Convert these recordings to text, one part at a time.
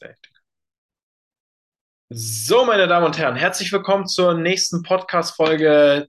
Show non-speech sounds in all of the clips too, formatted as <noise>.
Perfekt. So, meine Damen und Herren, herzlich willkommen zur nächsten Podcast-Folge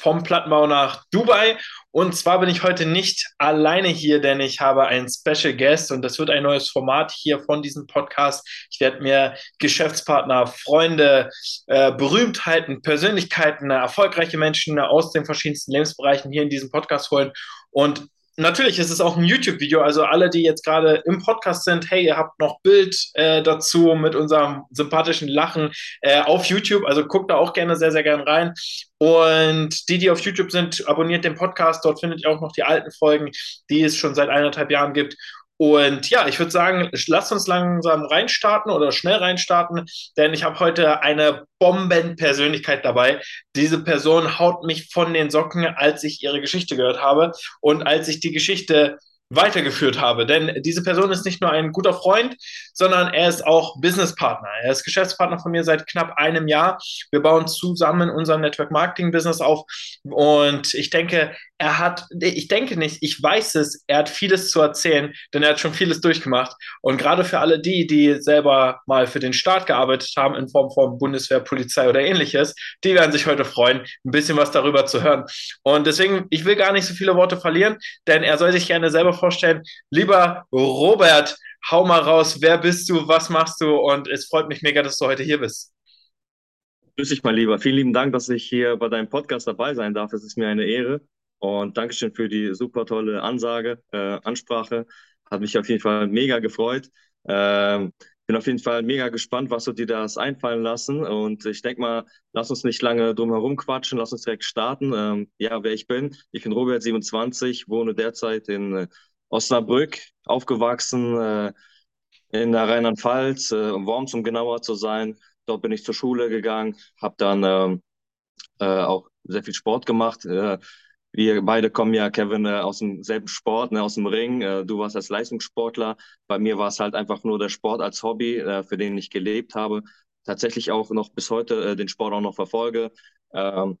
vom Plattenbau nach Dubai. Und zwar bin ich heute nicht alleine hier, denn ich habe einen Special Guest und das wird ein neues Format hier von diesem Podcast. Ich werde mir Geschäftspartner, Freunde, äh, Berühmtheiten, Persönlichkeiten, erfolgreiche Menschen aus den verschiedensten Lebensbereichen hier in diesem Podcast holen und Natürlich ist es auch ein YouTube-Video, also alle, die jetzt gerade im Podcast sind, hey, ihr habt noch Bild äh, dazu mit unserem sympathischen Lachen äh, auf YouTube, also guckt da auch gerne sehr, sehr gerne rein. Und die, die auf YouTube sind, abonniert den Podcast, dort findet ihr auch noch die alten Folgen, die es schon seit eineinhalb Jahren gibt. Und ja, ich würde sagen, lasst uns langsam reinstarten oder schnell reinstarten, denn ich habe heute eine Bombenpersönlichkeit dabei. Diese Person haut mich von den Socken, als ich ihre Geschichte gehört habe und als ich die Geschichte weitergeführt habe. Denn diese Person ist nicht nur ein guter Freund, sondern er ist auch Businesspartner. Er ist Geschäftspartner von mir seit knapp einem Jahr. Wir bauen zusammen unser Network Marketing Business auf und ich denke, er hat, ich denke nicht, ich weiß es, er hat vieles zu erzählen, denn er hat schon vieles durchgemacht. Und gerade für alle die, die selber mal für den Staat gearbeitet haben, in Form von Bundeswehr, Polizei oder ähnliches, die werden sich heute freuen, ein bisschen was darüber zu hören. Und deswegen, ich will gar nicht so viele Worte verlieren, denn er soll sich gerne selber vorstellen. Lieber Robert, hau mal raus, wer bist du, was machst du? Und es freut mich mega, dass du heute hier bist. Grüß dich, mein Lieber. Vielen lieben Dank, dass ich hier bei deinem Podcast dabei sein darf. Es ist mir eine Ehre. Und Dankeschön für die super tolle Ansage, äh, Ansprache. Hat mich auf jeden Fall mega gefreut. Ähm, bin auf jeden Fall mega gespannt, was du dir das einfallen lassen. Und ich denke mal, lass uns nicht lange drum herum quatschen, lass uns direkt starten. Ähm, ja, wer ich bin. Ich bin Robert 27, wohne derzeit in äh, Osnabrück, aufgewachsen äh, in der Rheinland-Pfalz, äh, Worms, um genauer zu sein. Dort bin ich zur Schule gegangen, habe dann ähm, äh, auch sehr viel Sport gemacht. Wir beide kommen ja, Kevin, äh, aus dem selben Sport, ne, aus dem Ring. Äh, du warst als Leistungssportler. Bei mir war es halt einfach nur der Sport als Hobby, äh, für den ich gelebt habe. Tatsächlich auch noch bis heute den Sport auch noch verfolge. Ähm,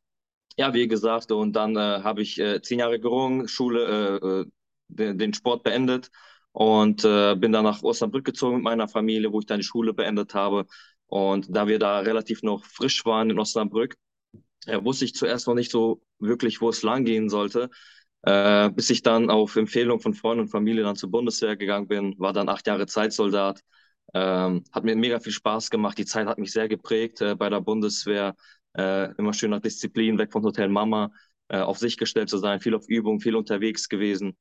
ja, wie gesagt, und dann äh, habe ich äh, zehn Jahre gerungen, Schule, äh, den, den Sport beendet und bin dann nach Osnabrück gezogen mit meiner Familie, wo ich dann die Schule beendet habe. Und da wir da relativ noch frisch waren in Osnabrück, äh, wusste ich zuerst noch nicht so wirklich, wo es lang gehen sollte. Äh, bis ich dann auf Empfehlung von Freunden und Familie dann zur Bundeswehr gegangen bin, war dann acht Jahre Zeitsoldat. Ähm, hat mir mega viel Spaß gemacht. Die Zeit hat mich sehr geprägt äh, bei der Bundeswehr. Äh, immer schön nach Disziplin, weg von Hotel Mama, äh, auf sich gestellt zu sein, viel auf Übung, viel unterwegs gewesen.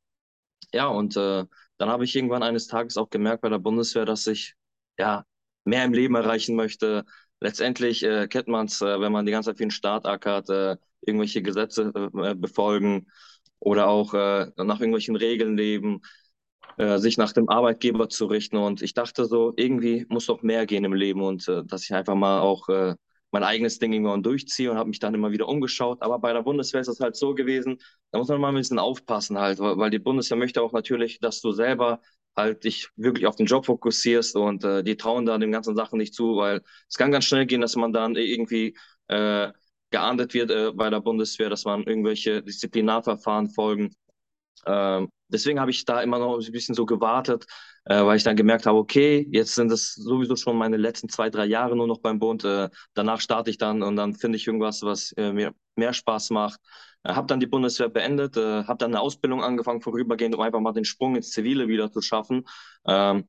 Ja, und äh, dann habe ich irgendwann eines Tages auch gemerkt bei der Bundeswehr, dass ich ja mehr im Leben erreichen möchte, letztendlich äh, kennt man es, äh, wenn man die ganze Zeit für den Staat ackert, äh, irgendwelche Gesetze äh, befolgen oder auch äh, nach irgendwelchen Regeln leben, äh, sich nach dem Arbeitgeber zu richten. Und ich dachte so, irgendwie muss doch mehr gehen im Leben und äh, dass ich einfach mal auch äh, mein eigenes Ding irgendwann durchziehe und habe mich dann immer wieder umgeschaut. Aber bei der Bundeswehr ist es halt so gewesen, da muss man mal ein bisschen aufpassen halt, weil die Bundeswehr möchte auch natürlich, dass du selber halt dich wirklich auf den Job fokussierst und äh, die trauen da den ganzen Sachen nicht zu, weil es kann ganz schnell gehen, dass man dann irgendwie äh, geahndet wird äh, bei der Bundeswehr, dass man irgendwelche Disziplinarverfahren folgen. Ähm, deswegen habe ich da immer noch ein bisschen so gewartet, äh, weil ich dann gemerkt habe, okay, jetzt sind es sowieso schon meine letzten zwei, drei Jahre nur noch beim Bund. Äh, danach starte ich dann und dann finde ich irgendwas, was äh, mir mehr Spaß macht. Äh, habe dann die Bundeswehr beendet, äh, habe dann eine Ausbildung angefangen vorübergehend, um einfach mal den Sprung ins Zivile wieder zu schaffen. Ähm,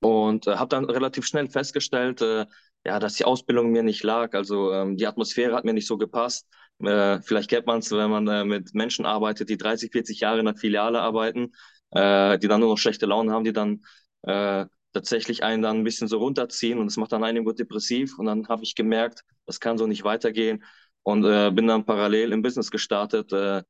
und äh, habe dann relativ schnell festgestellt, äh, ja, dass die Ausbildung mir nicht lag. Also ähm, die Atmosphäre hat mir nicht so gepasst. Äh, vielleicht kennt man es, wenn man äh, mit Menschen arbeitet, die 30, 40 Jahre in der Filiale arbeiten, äh, die dann nur noch schlechte Laune haben, die dann äh, tatsächlich einen dann ein bisschen so runterziehen und das macht dann einen gut depressiv. Und dann habe ich gemerkt, das kann so nicht weitergehen und äh, bin dann parallel im Business gestartet äh,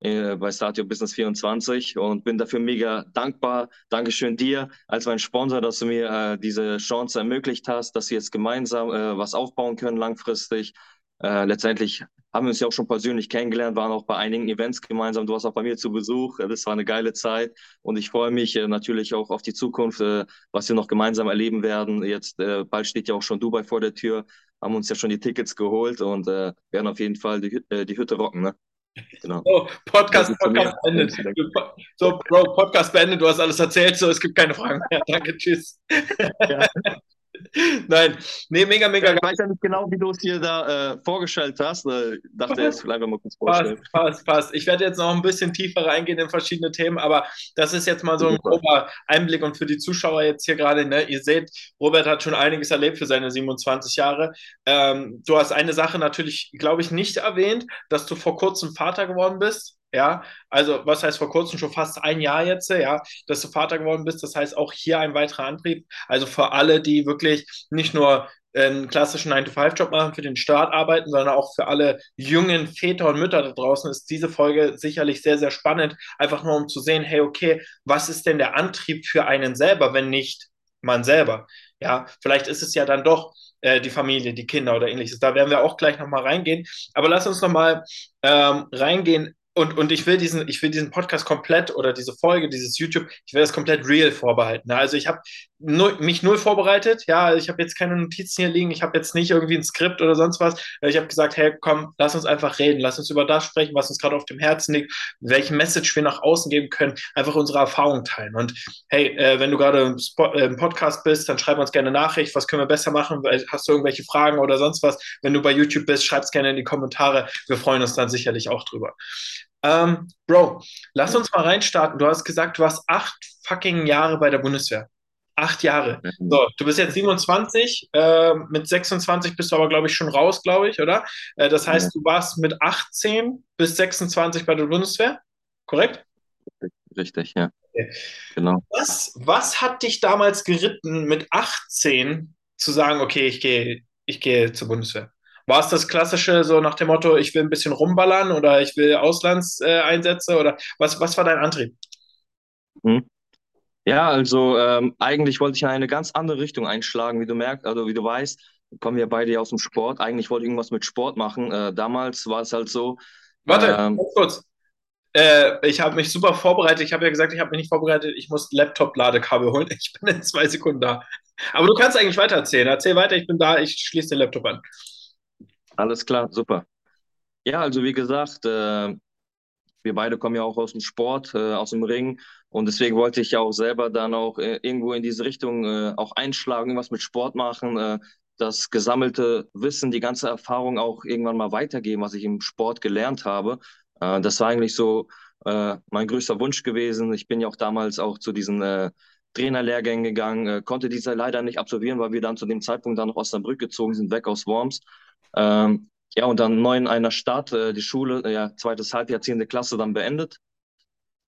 äh bei Statio Business 24 und bin dafür mega dankbar. Dankeschön dir als mein Sponsor, dass du mir äh, diese Chance ermöglicht hast, dass wir jetzt gemeinsam äh, was aufbauen können langfristig. Äh, letztendlich haben wir uns ja auch schon persönlich kennengelernt, waren auch bei einigen Events gemeinsam. Du warst auch bei mir zu Besuch. Das war eine geile Zeit und ich freue mich natürlich auch auf die Zukunft, was wir noch gemeinsam erleben werden. Jetzt bald steht ja auch schon Dubai vor der Tür haben uns ja schon die Tickets geholt und äh, werden auf jeden Fall die, äh, die Hütte rocken. Ne? Genau. So, Podcast, Podcast beendet. So, Bro, Podcast beendet, du hast alles erzählt, so, es gibt keine Fragen mehr. <laughs> Danke, tschüss. Ja. <laughs> Nein, nee, mega, mega. Ja, ich weiß ja nicht genau, wie du es dir da äh, vorgestellt hast. Äh, dachte, jetzt vielleicht mal kurz vorstellen. Passt, passt, passt. Ich werde jetzt noch ein bisschen tiefer reingehen in verschiedene Themen, aber das ist jetzt mal so ein grober Einblick und für die Zuschauer jetzt hier gerade, ne, ihr seht, Robert hat schon einiges erlebt für seine 27 Jahre. Ähm, du hast eine Sache natürlich, glaube ich, nicht erwähnt, dass du vor kurzem Vater geworden bist. Ja, also was heißt vor kurzem schon fast ein Jahr jetzt, ja, dass du Vater geworden bist. Das heißt auch hier ein weiterer Antrieb. Also für alle, die wirklich nicht nur einen klassischen 9-to-5-Job machen, für den Staat arbeiten, sondern auch für alle jungen Väter und Mütter da draußen ist diese Folge sicherlich sehr, sehr spannend. Einfach nur um zu sehen, hey, okay, was ist denn der Antrieb für einen selber, wenn nicht man selber? Ja, vielleicht ist es ja dann doch äh, die Familie, die Kinder oder ähnliches. Da werden wir auch gleich nochmal reingehen. Aber lass uns nochmal ähm, reingehen und, und ich will diesen, ich will diesen Podcast komplett oder diese Folge, dieses YouTube, ich will das komplett real vorbehalten. Also ich habe mich null vorbereitet. Ja, ich habe jetzt keine Notizen hier liegen. Ich habe jetzt nicht irgendwie ein Skript oder sonst was. Ich habe gesagt, hey, komm, lass uns einfach reden. Lass uns über das sprechen, was uns gerade auf dem Herzen liegt, welche Message wir nach außen geben können, einfach unsere Erfahrungen teilen. Und hey, äh, wenn du gerade im, äh, im, Podcast bist, dann schreib uns gerne Nachricht. Was können wir besser machen? Hast du irgendwelche Fragen oder sonst was? Wenn du bei YouTube bist, schreib es gerne in die Kommentare. Wir freuen uns dann sicherlich auch drüber. Ähm, Bro, lass uns mal reinstarten. Du hast gesagt, du hast acht fucking Jahre bei der Bundeswehr. Acht Jahre. Mhm. So, du bist jetzt 27, äh, mit 26 bist du aber, glaube ich, schon raus, glaube ich, oder? Äh, das heißt, du warst mit 18 bis 26 bei der Bundeswehr, korrekt? Richtig, ja. Okay. Genau. Was, was hat dich damals geritten, mit 18 zu sagen, okay, ich gehe ich geh zur Bundeswehr? War es das klassische, so nach dem Motto, ich will ein bisschen rumballern oder ich will Auslandseinsätze äh, oder was, was war dein Antrieb? Hm. Ja, also ähm, eigentlich wollte ich in eine ganz andere Richtung einschlagen, wie du merkst, also wie du weißt, kommen wir beide ja aus dem Sport. Eigentlich wollte ich irgendwas mit Sport machen. Äh, damals war es halt so. Warte, ähm, ganz kurz. Äh, ich habe mich super vorbereitet. Ich habe ja gesagt, ich habe mich nicht vorbereitet. Ich muss Laptop-Ladekabel holen. Ich bin in zwei Sekunden da. Aber du kannst eigentlich weiter erzählen. Erzähl weiter, ich bin da. Ich schließe den Laptop an. Alles klar, super. Ja, also wie gesagt, äh, wir beide kommen ja auch aus dem Sport, äh, aus dem Ring. Und deswegen wollte ich ja auch selber dann auch äh, irgendwo in diese Richtung äh, auch einschlagen, irgendwas mit Sport machen, äh, das gesammelte Wissen, die ganze Erfahrung auch irgendwann mal weitergeben, was ich im Sport gelernt habe. Äh, das war eigentlich so äh, mein größter Wunsch gewesen. Ich bin ja auch damals auch zu diesen äh, Trainerlehrgängen gegangen, äh, konnte diese leider nicht absolvieren, weil wir dann zu dem Zeitpunkt dann nach Osnabrück gezogen sind, weg aus Worms. Ähm, ja, und dann neu in einer Stadt, äh, die Schule, äh, ja, zweites Halbjahr, Klasse dann beendet.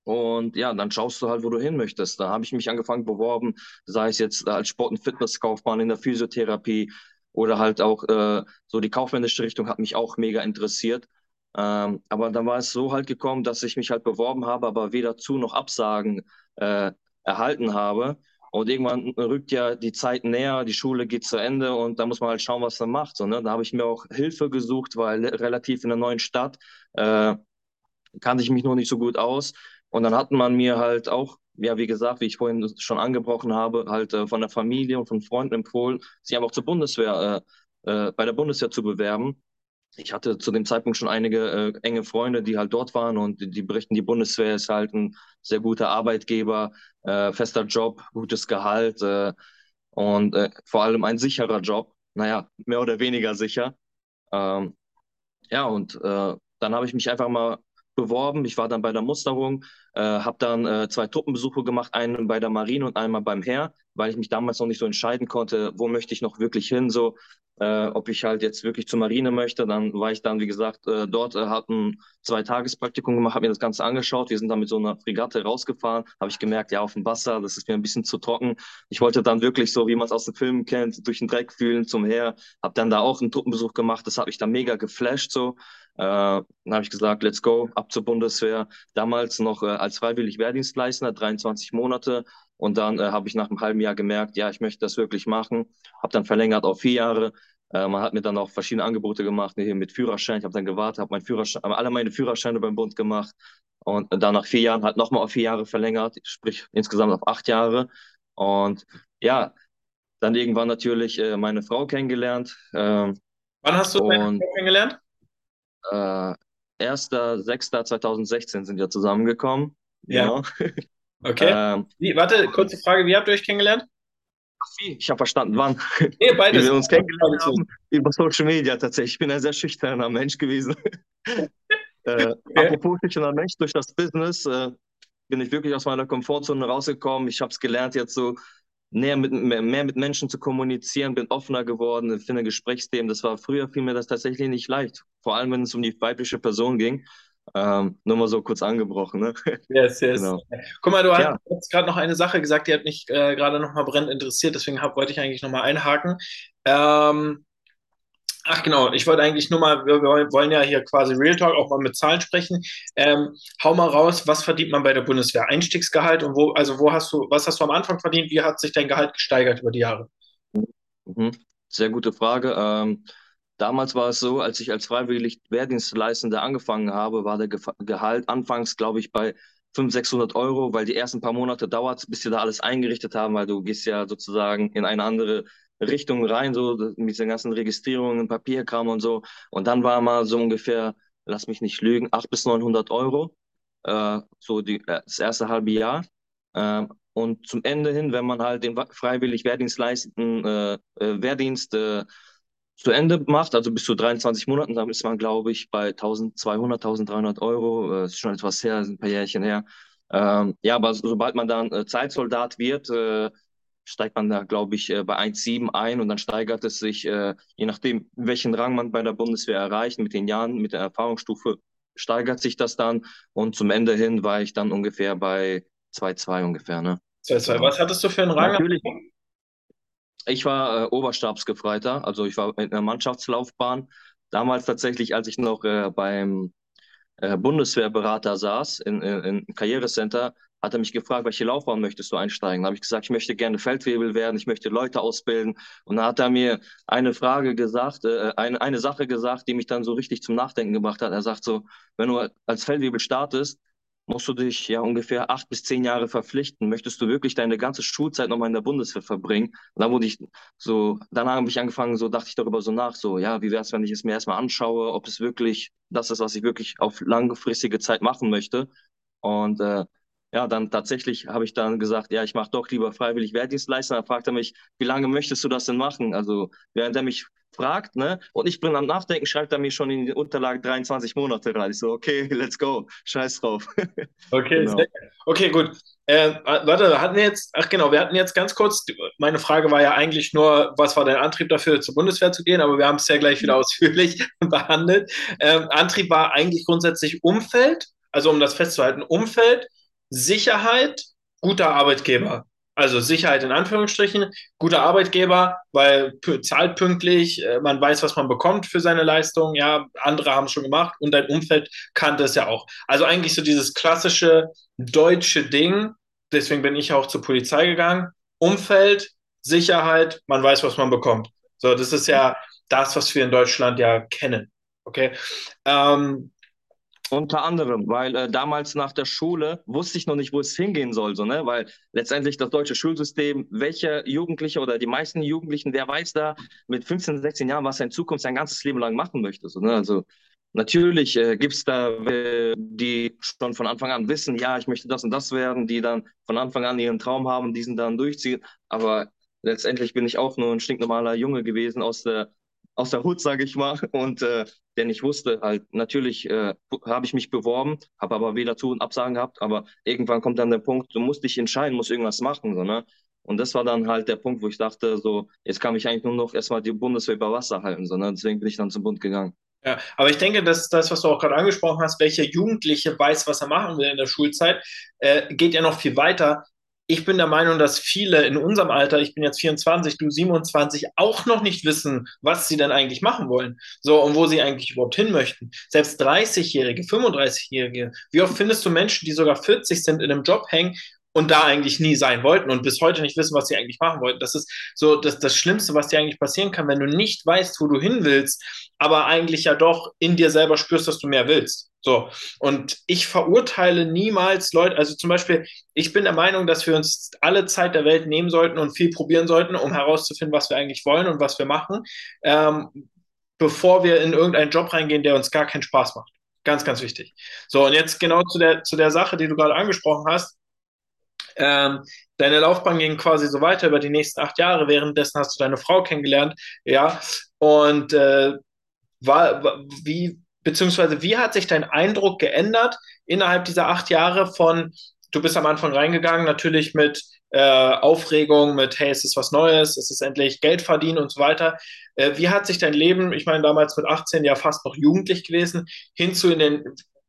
Und ja, dann schaust du halt, wo du hin möchtest. Da habe ich mich angefangen beworben, sei es jetzt als Sport- und Fitnesskaufmann in der Physiotherapie oder halt auch äh, so die kaufmännische Richtung hat mich auch mega interessiert. Ähm, aber dann war es so halt gekommen, dass ich mich halt beworben habe, aber weder zu noch Absagen äh, erhalten habe. Und irgendwann rückt ja die Zeit näher, die Schule geht zu Ende und da muss man halt schauen, was man macht. So, ne? Da habe ich mir auch Hilfe gesucht, weil relativ in einer neuen Stadt äh, kannte ich mich noch nicht so gut aus. Und dann hat man mir halt auch, ja, wie gesagt, wie ich vorhin schon angebrochen habe, halt äh, von der Familie und von Freunden empfohlen, sich einfach zur Bundeswehr, äh, äh, bei der Bundeswehr zu bewerben ich hatte zu dem Zeitpunkt schon einige äh, enge Freunde, die halt dort waren und die, berichten, die Bundeswehr ist halt ein sehr guter Arbeitgeber, äh, fester Job, gutes Gehalt äh, und äh, vor allem ein sicherer Job. Naja, mehr oder weniger sicher. Ähm, ja, und äh, dann habe ich mich einfach mal beworben. Ich war dann bei der Musterung, äh, habe dann zwei Truppenbesuche gemacht, einen bei der Marine und einmal beim Heer, weil ich mich damals noch nicht so entscheiden konnte, wo möchte ich noch wirklich hin, so äh, ob ich halt jetzt wirklich zur Marine möchte. Dann war ich dann, wie gesagt, äh, dort, äh, habe ein zwei Tagespraktikum gemacht, habe mir das Ganze angeschaut. Wir sind dann mit so einer Fregatte rausgefahren, habe ich gemerkt, ja, auf dem Wasser, das ist mir ein bisschen zu trocken. Ich wollte dann wirklich so, wie man es aus den Filmen kennt, durch den Dreck fühlen zum Heer. Habe dann da auch einen Truppenbesuch gemacht, das hat mich dann mega geflasht so. Äh, dann habe ich gesagt, let's go, ab zur Bundeswehr. Damals noch äh, als freiwillig Wehrdienstleister, 23 Monate. Und dann äh, habe ich nach einem halben Jahr gemerkt, ja, ich möchte das wirklich machen. Habe dann verlängert auf vier Jahre. Äh, man hat mir dann auch verschiedene Angebote gemacht, hier mit Führerschein. Ich habe dann gewartet, habe mein Führerschein, alle meine Führerscheine beim Bund gemacht. Und dann nach vier Jahren halt nochmal auf vier Jahre verlängert, sprich insgesamt auf acht Jahre. Und ja, dann irgendwann natürlich äh, meine Frau kennengelernt. Ähm, Wann hast du deine Frau kennengelernt? Äh, 1.6.2016 sind wir zusammengekommen. Ja. Genau. <laughs> Okay. Ähm, wie, warte, kurze Frage, wie habt ihr euch kennengelernt? Ach, wie? Ich habe verstanden, wann. <laughs> Nee, beides. Wie wir uns kennengelernt haben. Über Social Media tatsächlich. Ich bin ein sehr schüchterner Mensch gewesen. <laughs> äh, okay. Apropos schüchterner Mensch, durch das Business äh, bin ich wirklich aus meiner Komfortzone rausgekommen. Ich habe es gelernt, jetzt so näher mit, mehr, mehr, mit Menschen zu kommunizieren, bin offener geworden, finde Gesprächsthemen. Das war früher fiel mir das tatsächlich nicht leicht, vor allem wenn es um die weibliche Person ging. Ähm, nur mal so kurz angebrochen. Ne? <laughs> Yes, yes. Genau. Guck mal, du ja. hast gerade noch eine Sache gesagt, die hat mich äh, gerade noch mal brennend interessiert, deswegen hab, wollte ich eigentlich noch mal einhaken. Ähm, Ach genau, ich wollte eigentlich nur mal, wir wollen ja hier quasi Real Talk auch mal mit Zahlen sprechen. Ähm, hau mal raus, was verdient man bei der Bundeswehr? Einstiegsgehalt und wo, also wo hast du, was hast du am Anfang verdient? Wie hat sich dein Gehalt gesteigert über die Jahre? Mhm. Sehr gute Frage. Ähm, damals war es so, als ich als freiwillig Wehrdienstleistender angefangen habe, war der Ge Gehalt anfangs, glaube ich, bei 500, 600 Euro, weil die ersten paar Monate dauert, bis wir da alles eingerichtet haben, weil du gehst ja sozusagen in eine andere Richtung rein, so mit den ganzen Registrierungen, Papierkram und so. Und dann war mal so ungefähr, lass mich nicht lügen, 800 bis 900 Euro, äh, so die, äh, das erste halbe Jahr. Äh, und zum Ende hin, wenn man halt den freiwillig Wehrdienst leisten, äh, äh, Wehrdienst äh, zu Ende macht, also bis zu 23 Monaten, dann ist man, glaube ich, bei 1200, 1300 Euro. Das ist schon etwas her, ein paar Jährchen her. Ähm, ja, aber sobald man dann äh, Zeitsoldat wird, äh, steigt man da, glaube ich, äh, bei 1,7 ein und dann steigert es sich, äh, je nachdem, welchen Rang man bei der Bundeswehr erreicht, mit den Jahren, mit der Erfahrungsstufe, steigert sich das dann und zum Ende hin war ich dann ungefähr bei 2,2 ungefähr. Ne? 2,2. Was hattest du für einen Rang? Natürlich. Ich war äh, Oberstabsgefreiter, also ich war in der Mannschaftslaufbahn. Damals tatsächlich, als ich noch äh, beim äh, Bundeswehrberater saß in, in, in Karrierecenter, hat er mich gefragt, welche Laufbahn möchtest du einsteigen? Da habe ich gesagt, ich möchte gerne Feldwebel werden, ich möchte Leute ausbilden. Und dann hat er mir eine Frage gesagt, äh, eine, eine Sache gesagt, die mich dann so richtig zum Nachdenken gebracht hat. Er sagt so, wenn du als Feldwebel startest, musst du dich ja ungefähr acht bis zehn Jahre verpflichten. Möchtest du wirklich deine ganze Schulzeit nochmal in der Bundeswehr verbringen? Und dann wurde ich so, danach habe ich angefangen, so dachte ich darüber so nach, so, ja, wie wäre es, wenn ich es mir erstmal anschaue, ob es wirklich das ist, was ich wirklich auf langfristige Zeit machen möchte. Und äh, ja, dann tatsächlich habe ich dann gesagt, ja, ich mache doch lieber freiwillig Wehrdienstleister. Dann fragt er mich, wie lange möchtest du das denn machen? Also während er mich fragt, ne, und ich bin am Nachdenken, schreibt er mir schon in die Unterlagen 23 Monate rein. Ich so, okay, <laughs> let's go, scheiß drauf. <laughs> Okay, genau. okay, gut. Äh, warte, wir hatten jetzt, ach genau, wir hatten jetzt ganz kurz, meine Frage war ja eigentlich nur, was war dein Antrieb dafür, zur Bundeswehr zu gehen, aber wir haben es ja gleich wieder mhm. ausführlich <laughs> behandelt. Ähm, Antrieb war eigentlich grundsätzlich Umfeld, also um das festzuhalten, Umfeld, Sicherheit, guter Arbeitgeber. Also Sicherheit in Anführungsstrichen, guter Arbeitgeber, weil zahlt pünktlich, äh, man weiß, was man bekommt für seine Leistung, ja, andere haben es schon gemacht und dein Umfeld kannte es ja auch. Also eigentlich so dieses klassische deutsche Ding, deswegen bin ich auch zur Polizei gegangen, Umfeld, Sicherheit, man weiß, was man bekommt. So, das ist ja das, was wir in Deutschland ja kennen. Okay. Ähm, unter anderem, weil äh, damals nach der Schule wusste ich noch nicht, wo es hingehen soll, so, ne? weil letztendlich das deutsche Schulsystem, welche Jugendliche oder die meisten Jugendlichen, wer weiß da mit 15, 16 Jahren, was er in Zukunft sein ganzes Leben lang machen möchte. So, ne? Also natürlich äh, gibt es da, äh, die schon von Anfang an wissen, ja, ich möchte das und das werden, die dann von Anfang an ihren Traum haben, diesen dann durchziehen. Aber letztendlich bin ich auch nur ein stinknormaler Junge gewesen aus der aus der Hut, sage ich mal, und äh, denn ich wusste halt, natürlich äh, habe ich mich beworben, habe aber weder Zu- und Absagen gehabt, aber irgendwann kommt dann der Punkt, du musst dich entscheiden, musst irgendwas machen, so, ne? Und das war dann halt der Punkt, wo ich dachte, so, jetzt kann ich eigentlich nur noch erstmal die Bundeswehr über Wasser halten, so, ne? Deswegen bin ich dann zum Bund gegangen. Ja, aber ich denke, dass das, was du auch gerade angesprochen hast, welcher Jugendliche weiß, was er machen will in der Schulzeit, äh, geht ja noch viel weiter ich bin der Meinung, dass viele in unserem Alter, ich bin jetzt 24, du 27, auch noch nicht wissen, was sie denn eigentlich machen wollen. So, und wo sie eigentlich überhaupt hin möchten. Selbst 30-Jährige, 35-Jährige, wie oft findest du Menschen, die sogar 40 sind, in einem Job hängen und da eigentlich nie sein wollten und bis heute nicht wissen, was sie eigentlich machen wollten. Das ist so das, das Schlimmste, was dir eigentlich passieren kann, wenn du nicht weißt, wo du hin willst, aber eigentlich ja doch in dir selber spürst, dass du mehr willst. So. Und ich verurteile niemals Leute, also zum Beispiel, ich bin der Meinung, dass wir uns alle Zeit der Welt nehmen sollten und viel probieren sollten, um herauszufinden, was wir eigentlich wollen und was wir machen, ähm, bevor wir in irgendeinen Job reingehen, der uns gar keinen Spaß macht. Ganz, ganz wichtig. So, und jetzt genau zu der, zu der Sache, die du gerade angesprochen hast. Ähm, deine Laufbahn ging quasi so weiter über die nächsten acht Jahre. Währenddessen hast du deine Frau kennengelernt, ja. Und äh, war, wie, beziehungsweise wie hat sich dein Eindruck geändert innerhalb dieser acht Jahre von, du bist am Anfang reingegangen, natürlich mit äh, Aufregung, mit, hey, es ist was Neues, es ist endlich Geld verdienen und so weiter. Äh, wie hat sich dein Leben, ich meine, damals mit 18 ja fast noch jugendlich gewesen, hinzu in den,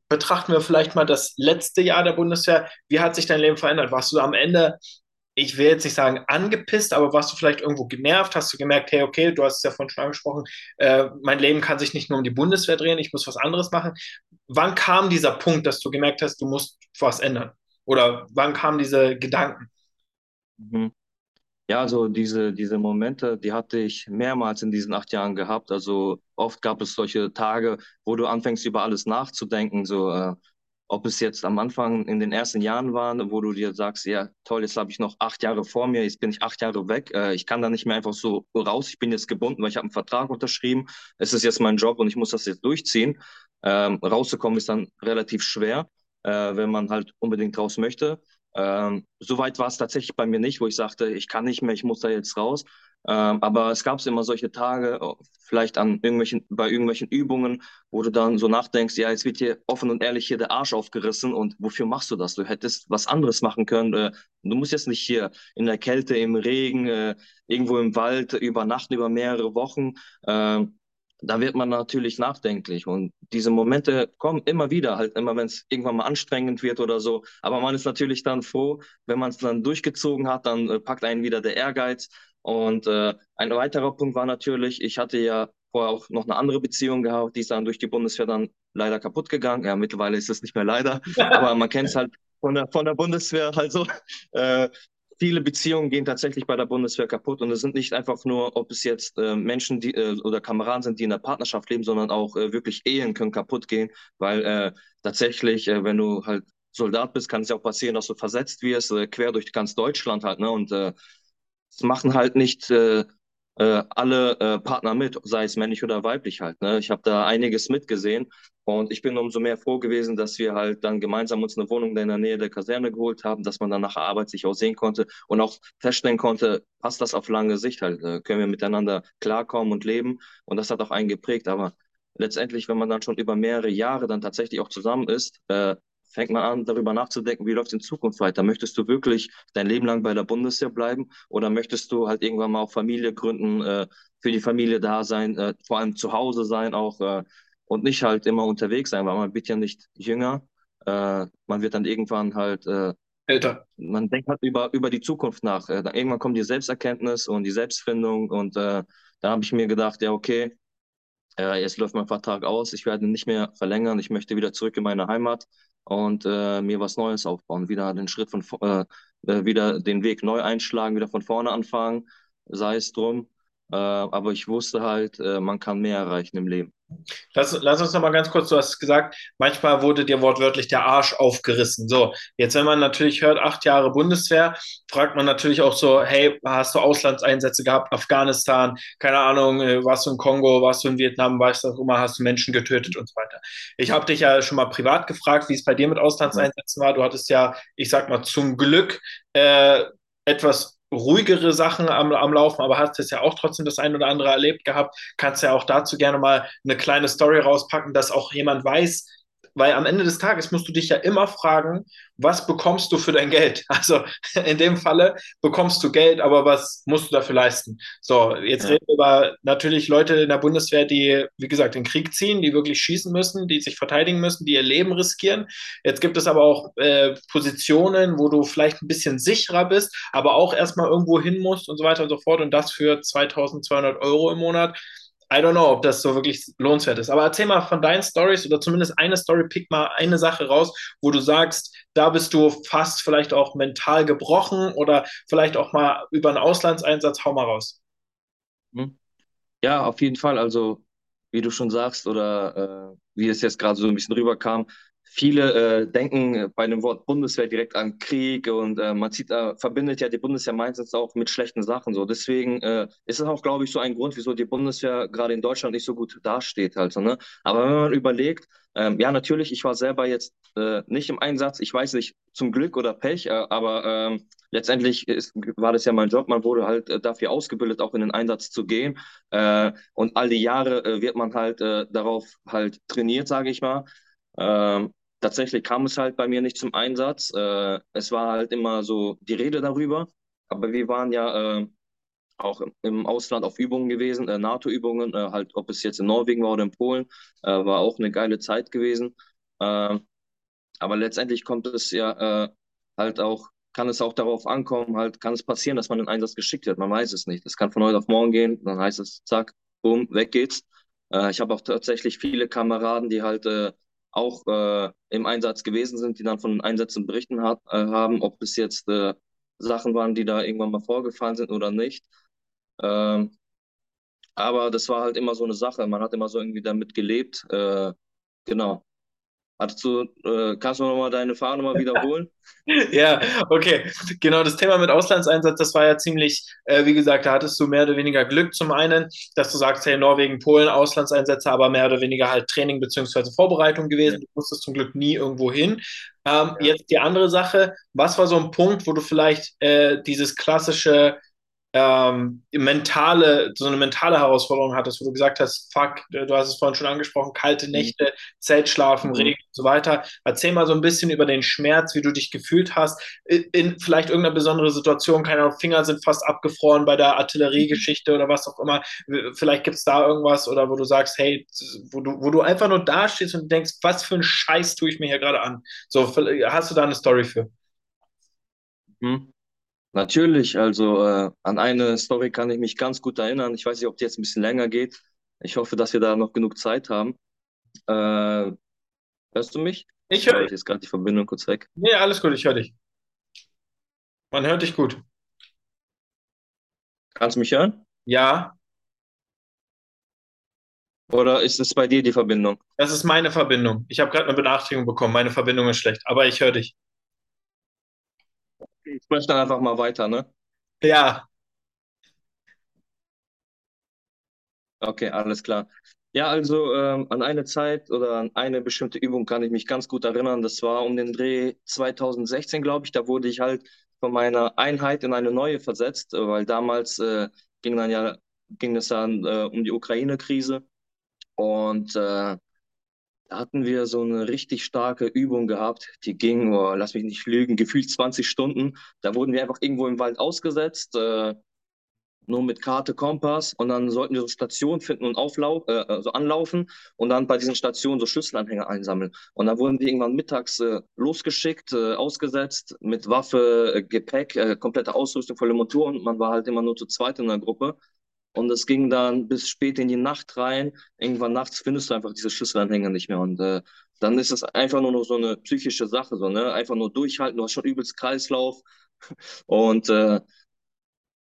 betrachten wir vielleicht mal das letzte Jahr der Bundeswehr, wie hat sich dein Leben verändert? Warst du am Ende ich will jetzt nicht sagen angepisst, aber warst du vielleicht irgendwo genervt? Hast du gemerkt, hey, okay, du hast es ja vorhin schon angesprochen, äh, mein Leben kann sich nicht nur um die Bundeswehr drehen, ich muss was anderes machen. Wann kam dieser Punkt, dass du gemerkt hast, du musst was ändern? Oder wann kamen diese Gedanken? Mhm. Ja, also diese, diese Momente, die hatte ich mehrmals in diesen acht Jahren gehabt. Also oft gab es solche Tage, wo du anfängst, über alles nachzudenken. So, äh, ob es jetzt am Anfang in den ersten Jahren waren, wo du dir sagst, ja, toll, jetzt habe ich noch acht Jahre vor mir, jetzt bin ich acht Jahre weg, äh, ich kann da nicht mehr einfach so raus, ich bin jetzt gebunden, weil ich habe einen Vertrag unterschrieben, es ist jetzt mein Job und ich muss das jetzt durchziehen. Ähm, rauszukommen ist dann relativ schwer, äh, wenn man halt unbedingt raus möchte. Ähm, Soweit war es tatsächlich bei mir nicht, wo ich sagte, ich kann nicht mehr, ich muss da jetzt raus. Ähm, aber es gab immer solche Tage, äh, vielleicht an irgendwelchen, bei irgendwelchen Übungen, wo du dann so nachdenkst, ja, jetzt wird hier offen und ehrlich hier der Arsch aufgerissen und wofür machst du das? Du hättest was anderes machen können. Äh, du musst jetzt nicht hier in der Kälte, im Regen, äh, irgendwo im Wald übernachten über mehrere Wochen. Ähm, da wird man natürlich nachdenklich. Und diese Momente kommen immer wieder, halt immer, wenn es irgendwann mal anstrengend wird oder so. Aber man ist natürlich dann froh, wenn man es dann durchgezogen hat, dann äh, packt einen wieder der Ehrgeiz. Und äh, ein weiterer Punkt war natürlich, ich hatte ja vorher auch noch eine andere Beziehung gehabt, die ist dann durch die Bundeswehr dann leider kaputt gegangen. Ja, mittlerweile ist es nicht mehr leider, <laughs> aber man kennt es halt von der, von der Bundeswehr halt so. Äh, viele Beziehungen gehen tatsächlich bei der Bundeswehr kaputt und es sind nicht einfach nur, ob es jetzt äh, Menschen die, äh, oder Kameraden sind, die in der Partnerschaft leben, sondern auch äh, wirklich Ehen können kaputt gehen, weil äh, tatsächlich, äh, wenn du halt Soldat bist, kann es ja auch passieren, dass du versetzt wirst, äh, quer durch ganz Deutschland halt, ne? Und äh, es machen halt nicht äh, alle äh, Partner mit, sei es männlich oder weiblich halt. Ne? Ich habe da einiges mitgesehen und ich bin umso mehr froh gewesen, dass wir halt dann gemeinsam uns eine Wohnung in der Nähe der Kaserne geholt haben, dass man dann nach Arbeit sich auch sehen konnte und auch feststellen konnte, passt das auf lange Sicht halt, äh, können wir miteinander klarkommen und leben und das hat auch einen geprägt, aber letztendlich, wenn man dann schon über mehrere Jahre dann tatsächlich auch zusammen ist, äh, fängt man an, darüber nachzudenken, wie läuft es in Zukunft weiter? Möchtest du wirklich dein Leben lang bei der Bundeswehr bleiben oder möchtest du halt irgendwann mal auch Familie gründen, äh, für die Familie da sein, äh, vor allem zu Hause sein auch äh, und nicht halt immer unterwegs sein, weil man wird ja nicht jünger. Äh, man wird dann irgendwann halt äh, älter. Man denkt halt über, über die Zukunft nach. Äh, irgendwann kommt die Selbsterkenntnis und die Selbstfindung und da habe ich mir gedacht, ja, okay, jetzt läuft mein Vertrag aus, ich werde nicht mehr verlängern, ich möchte wieder zurück in meine Heimat und äh, mir was Neues aufbauen, wieder den Schritt von, äh, äh, wieder den Weg neu einschlagen, wieder von vorne anfangen, sei es drum. Äh, aber ich wusste halt, äh, man kann mehr erreichen im Leben. Lass, lass uns noch mal ganz kurz, du hast gesagt, manchmal wurde dir wortwörtlich der Arsch aufgerissen. So, jetzt wenn man natürlich hört, acht Jahre Bundeswehr, fragt man natürlich auch so, hey, hast du Auslandseinsätze gehabt, Afghanistan, keine Ahnung, äh, warst du in Kongo, warst du in Vietnam, weißt du auch immer, hast du Menschen getötet und so weiter. Ich habe dich ja schon mal privat gefragt, wie es bei dir mit Auslandseinsätzen war. Du hattest ja, ich sag mal, zum Glück äh, etwas ruhigere Sachen am, am Laufen, aber hast jetzt ja auch trotzdem das ein oder andere erlebt gehabt. Kannst ja auch dazu gerne mal eine kleine Story rauspacken, dass auch jemand weiß, weil am Ende des Tages musst du dich ja immer fragen, was bekommst du für dein Geld? <laughs> Also in dem Falle bekommst du Geld, aber was musst du dafür leisten? So, jetzt ja. reden wir über natürlich Leute in der Bundeswehr, die, wie gesagt, den Krieg ziehen, die wirklich schießen müssen, die sich verteidigen müssen, die ihr Leben riskieren. Jetzt gibt es aber auch äh, Positionen, wo du vielleicht ein bisschen sicherer bist, aber auch erstmal irgendwo hin musst und so weiter und so fort und das für 2200 Euro im Monat I don't know, ob das so wirklich lohnenswert ist. Aber erzähl mal von deinen Stories oder zumindest eine Story, pick mal eine Sache raus, wo du sagst, da bist du fast vielleicht auch mental gebrochen oder vielleicht auch mal über einen Auslandseinsatz, hau mal raus. Hm. Ja, auf jeden Fall. Also, wie du schon sagst oder äh, wie es jetzt gerade so ein bisschen rüberkam, viele äh, denken bei dem Wort Bundeswehr direkt an Krieg und äh, man zieht, äh, verbindet ja die Bundeswehr meistens auch mit schlechten Sachen. So. Deswegen äh, ist es auch, glaube ich, so ein Grund, wieso die Bundeswehr gerade in Deutschland nicht so gut dasteht. Also, ne? Aber wenn man überlegt, ähm, ja, natürlich, ich war selber jetzt äh, nicht im Einsatz, ich weiß nicht, zum Glück oder Pech, äh, aber ähm, letztendlich ist, war das ja mein Job, man wurde halt dafür ausgebildet, auch in den Einsatz zu gehen. Und all die Jahre wird man halt darauf halt trainiert, sage ich mal. Ähm, tatsächlich kam es halt bei mir nicht zum Einsatz. Äh, es war halt immer so die Rede darüber. Aber wir waren ja äh, auch im Ausland auf Übungen gewesen, äh, NATO-Übungen, äh, halt, ob es jetzt in Norwegen war oder in Polen, äh, war auch eine geile Zeit gewesen. Ähm, aber letztendlich kommt es ja äh, halt auch, kann es auch darauf ankommen, halt, kann es passieren, dass man in Einsatz geschickt wird. Man weiß es nicht. Es kann von heute auf morgen gehen, dann heißt es, zack, boom, weg geht's. ich habe auch tatsächlich viele Kameraden, die halt auch äh, im Einsatz gewesen sind, die dann von den Einsätzen berichten hat, äh, haben, ob es jetzt äh, Sachen waren, die da irgendwann mal vorgefallen sind oder nicht. Ähm, aber das war halt immer so eine Sache. Man hat immer so irgendwie damit gelebt. Äh, genau. Hattest du, äh, kannst du nochmal deine Fahrnummer wiederholen? <laughs> ja, okay. Genau, das Thema mit Auslandseinsatz, das war ja ziemlich, äh, wie gesagt, da hattest du mehr oder weniger Glück zum einen, dass du sagst, hey, Norwegen, Polen, Auslandseinsätze, aber mehr oder weniger halt Training beziehungsweise Vorbereitung gewesen. Du musstest zum Glück nie irgendwo hin. Ähm, ja. Jetzt die andere Sache, was war so ein Punkt, wo du vielleicht äh, dieses klassische ähm, mentale, so eine mentale Herausforderung hattest, wo du gesagt hast, fuck, du hast es vorhin schon angesprochen, kalte mhm. Nächte, mhm. Zeltschlafen, Regen und so weiter. Erzähl mal so ein bisschen über den Schmerz, wie du dich gefühlt hast, in, in vielleicht irgendeiner besonderen Situation, keine Ahnung, Finger sind fast abgefroren bei der Artilleriegeschichte oder was auch immer. Vielleicht gibt es da irgendwas oder wo du sagst, hey, wo du, wo du einfach nur dastehst und denkst, was für ein Scheiß tue ich mir hier gerade an. So, hast du da eine Story für? Mhm. Natürlich, also äh, an eine Story kann ich mich ganz gut erinnern. Ich weiß nicht, ob die jetzt ein bisschen länger geht. Ich hoffe, dass wir da noch genug Zeit haben. Äh, hörst du mich? Ich höre dich. Jetzt gerade die Verbindung kurz weg. Nee, alles gut, ich höre dich. Man hört dich gut. Kannst du mich hören? Ja. Oder ist es bei dir die Verbindung? Das ist meine Verbindung. Ich habe gerade eine Benachrichtigung bekommen. Meine Verbindung ist schlecht, aber ich höre dich. Ich spreche dann einfach mal weiter, ne? Ja. Okay, alles klar. Ja, also ähm, an eine Zeit oder an eine bestimmte Übung kann ich mich ganz gut erinnern. Das war um den Dreh 2016, glaube ich. Da wurde ich halt von meiner Einheit in eine neue versetzt, äh, weil damals äh, ging dann ja ging es dann äh, um die Ukraine-Krise und äh, da hatten wir so eine richtig starke Übung gehabt, die ging, oh, lass mich nicht lügen, gefühlt 20 Stunden. Da wurden wir einfach irgendwo im Wald ausgesetzt, äh, nur mit Karte, Kompass und dann sollten wir so Stationen finden und auflau äh, also anlaufen und dann bei diesen Stationen so Schlüsselanhänger einsammeln. Und dann wurden wir irgendwann mittags äh, losgeschickt, äh, ausgesetzt mit Waffe, äh, Gepäck, äh, komplette Ausrüstung, volle Motoren. Man war halt immer nur zu zweit in der Gruppe. Und es ging dann bis spät in die Nacht rein. Irgendwann nachts findest du einfach diese Schlüsselanhänger nicht mehr. Und äh, dann ist es einfach nur noch so eine psychische Sache, so, ne? Einfach nur durchhalten, du hast schon übelst Kreislauf. <laughs> Und äh,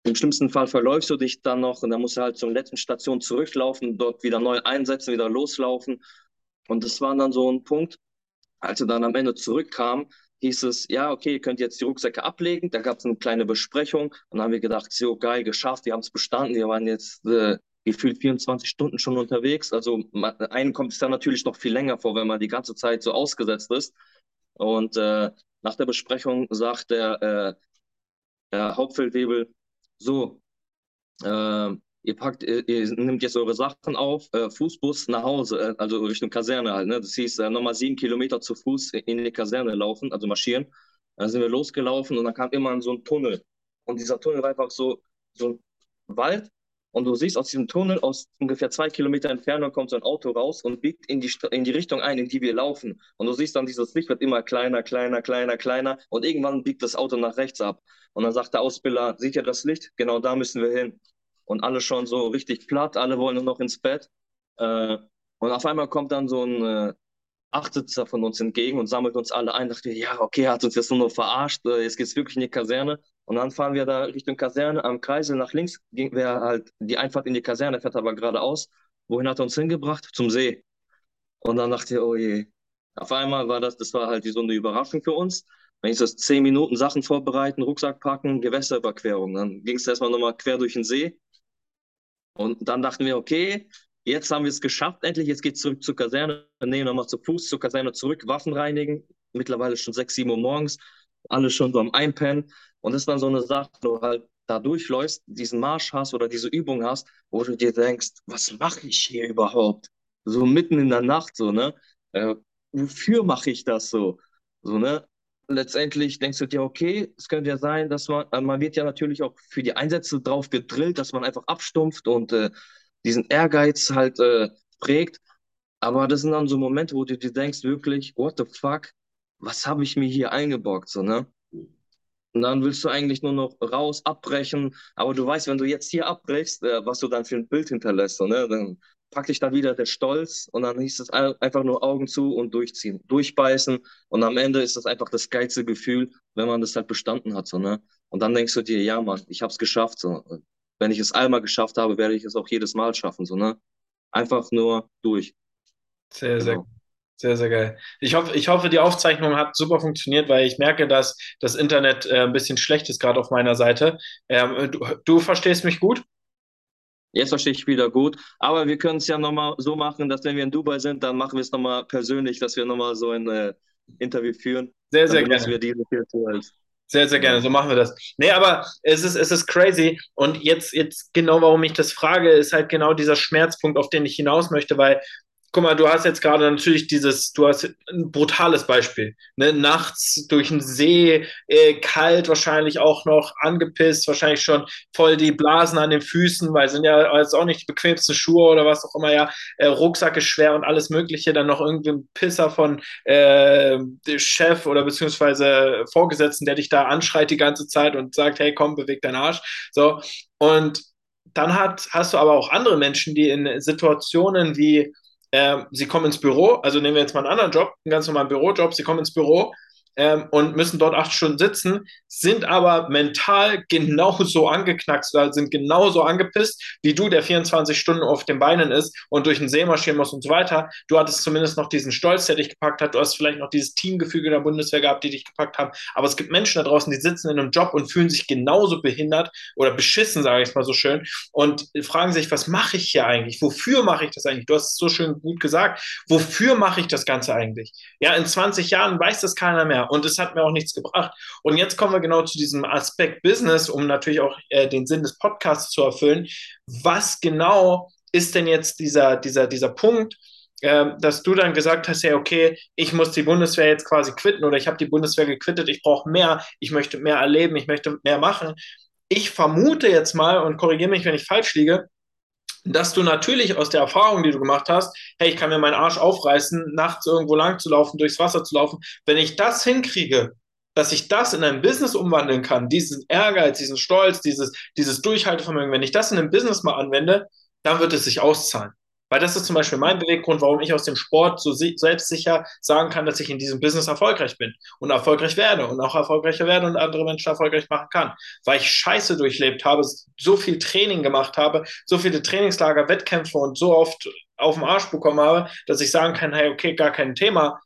im schlimmsten Fall verläufst du dich dann noch und dann musst du halt zur letzten Station zurücklaufen, dort wieder neu einsetzen, wieder loslaufen. Und das war dann so ein Punkt, als er dann am Ende zurückkam, hieß es, ja, okay, ihr könnt jetzt die Rucksäcke ablegen. Da gab es eine kleine Besprechung und dann haben wir gedacht, so geil, geschafft, wir haben es bestanden. Wir waren jetzt äh, gefühlt 24 Stunden schon unterwegs. Also einen kommt es dann natürlich noch viel länger vor, wenn man die ganze Zeit so ausgesetzt ist. Und äh, nach der Besprechung sagt der, äh, der Hauptfeldwebel, so, äh, ihr packt, ihr, ihr nimmt jetzt eure Sachen auf, äh, Fußbus nach Hause, äh, also Richtung Kaserne halt. Ne? Das hieß äh, nochmal sieben Kilometer zu Fuß in die Kaserne laufen, also marschieren. Dann sind wir losgelaufen und dann kam immer so ein Tunnel. Und dieser Tunnel war einfach so, so ein Wald. Und du siehst aus diesem Tunnel, aus ungefähr zwei Kilometer Entfernung, kommt so ein Auto raus und biegt in die, in die Richtung ein, in die wir laufen. Und du siehst dann, dieses Licht wird immer kleiner, kleiner, kleiner, kleiner. Und irgendwann biegt das Auto nach rechts ab. Und dann sagt der Ausbilder, seht ihr das Licht? Genau da müssen wir hin und alle schon so richtig platt, alle wollen nur noch ins Bett. Äh, und auf einmal kommt dann so ein äh, Achtsitzer von uns entgegen und sammelt uns alle ein. Dachte, ja, okay, hat uns jetzt nur noch verarscht, äh, jetzt geht's wirklich in die Kaserne. Und dann fahren wir da Richtung Kaserne am Kreisel nach links, wäre halt die Einfahrt in die Kaserne, fährt aber geradeaus. Wohin hat er uns hingebracht? Zum See. Und dann dachte ich, oh je, Auf einmal war das, das war halt so eine Überraschung für uns. Wenn ich das zehn Minuten Sachen vorbereiten, Rucksack packen, Gewässerüberquerung. Dann ging es erstmal nochmal quer durch den See. Und dann dachten wir, okay, jetzt haben wir es geschafft, endlich, jetzt geht es zurück zur Kaserne. Wir nochmal zu Fuß zur Kaserne zurück, Waffen reinigen. Mittlerweile schon sechs, sieben Uhr morgens, alle schon so am Einpennen. Und das ist dann so eine Sache, du halt da durchläufst, diesen Marsch hast oder diese Übung hast, wo du dir denkst, was mache ich hier überhaupt? So mitten in der Nacht, so, ne? Äh, wofür mache ich das so? So, ne? Letztendlich denkst du dir, okay, es könnte ja sein, dass man, äh, man wird ja natürlich auch für die Einsätze drauf gedrillt, dass man einfach abstumpft und äh, diesen Ehrgeiz halt äh, prägt. Aber das sind dann so Momente, wo du dir denkst, wirklich, what the fuck, was habe ich mir hier eingebockt, so, ne? Und dann willst du eigentlich nur noch raus, abbrechen. Aber du weißt, wenn du jetzt hier abbrechst, äh, was du dann für ein Bild hinterlässt, so, ne? Dann packt dich da wieder der Stolz und dann hieß es einfach nur Augen zu und durchziehen, durchbeißen. Und am Ende ist das einfach das geilste Gefühl, wenn man das halt bestanden hat, so, ne? Und dann denkst du dir, ja, Mann, ich hab's geschafft, so. Wenn ich es einmal geschafft habe, werde ich es auch jedes Mal schaffen, so, ne? Einfach nur durch. Sehr, sehr, genau. sehr, sehr geil. Ich hoffe, ich hoffe, die Aufzeichnung hat super funktioniert, weil ich merke, dass das Internet äh, ein bisschen schlecht ist, gerade auf meiner Seite. Ähm, du, du verstehst mich gut? Jetzt verstehe ich wieder gut. Aber wir können es ja nochmal so machen, dass wenn wir in Dubai sind, dann machen wir es nochmal persönlich, dass wir nochmal so ein äh, Interview führen. Sehr, sehr gerne. Wir diese sehr, sehr gerne, so machen wir das. Nee, aber es ist, es ist crazy. Und jetzt, jetzt genau, warum ich das frage, ist halt genau dieser Schmerzpunkt, auf den ich hinaus möchte, weil guck mal, du hast jetzt gerade natürlich dieses, du hast ein brutales Beispiel. Ne? Nachts durch den See, äh, kalt wahrscheinlich auch noch, angepisst, wahrscheinlich schon voll die Blasen an den Füßen, weil sind ja jetzt auch nicht die bequemsten Schuhe oder was auch immer, ja. Äh, Rucksack ist schwer und alles Mögliche, dann noch irgendwie ein Pisser von äh, Chef oder beziehungsweise Vorgesetzten, der dich da anschreit die ganze Zeit und sagt, hey, komm, beweg deinen Arsch. So. Und dann hat, hast du aber auch andere Menschen, die in Situationen wie äh, sie kommen ins Büro, also nehmen wir jetzt mal einen anderen Job, einen ganz normalen Bürojob, sie kommen ins Büro ähm, und müssen dort acht Stunden sitzen, sind aber mental genauso angeknackst oder sind genauso angepisst, wie du, der 24 Stunden auf den Beinen ist und durch den See marschieren muss und so weiter. Du hattest zumindest noch diesen Stolz, der dich gepackt hat. Du hast vielleicht noch dieses Teamgefüge der Bundeswehr gehabt, die dich gepackt haben. Aber es gibt Menschen da draußen, die sitzen in einem Job und fühlen sich genauso behindert oder beschissen, sage ich mal so schön, und fragen sich, was mache ich hier eigentlich? Wofür mache ich das eigentlich? Du hast es so schön gut gesagt. Wofür mache ich das Ganze eigentlich? Ja, in 20 Jahren weiß das keiner mehr und es hat mir auch nichts gebracht. Und jetzt kommen wir genau zu diesem Aspekt Business, um natürlich auch äh, den Sinn des Podcasts zu erfüllen. Was genau ist denn jetzt dieser, dieser, dieser Punkt, äh, dass du dann gesagt hast, ja, okay, ich muss die Bundeswehr jetzt quasi quitten oder ich habe die Bundeswehr gequittet, ich brauche mehr, ich möchte mehr erleben, ich möchte mehr machen. Ich vermute jetzt mal und korrigiere mich, wenn ich falsch liege, dass du natürlich aus der Erfahrung, die du gemacht hast, hey, ich kann mir meinen Arsch aufreißen, nachts irgendwo lang zu laufen, durchs Wasser zu laufen. Wenn ich das hinkriege, dass ich das in ein Business umwandeln kann, diesen Ehrgeiz, diesen Stolz, dieses, dieses Durchhaltevermögen, wenn ich das in einem Business mal anwende, dann wird es sich auszahlen. Weil das ist zum Beispiel mein Beweggrund, warum ich aus dem Sport so selbstsicher sagen kann, dass ich in diesem Business erfolgreich bin und erfolgreich werde und auch erfolgreicher werde und andere Menschen erfolgreich machen kann. Weil ich Scheiße durchlebt habe, so viel Training gemacht habe, so viele Trainingslager, Wettkämpfe und so oft auf den Arsch bekommen habe, dass ich sagen kann, hey, okay, gar kein Thema.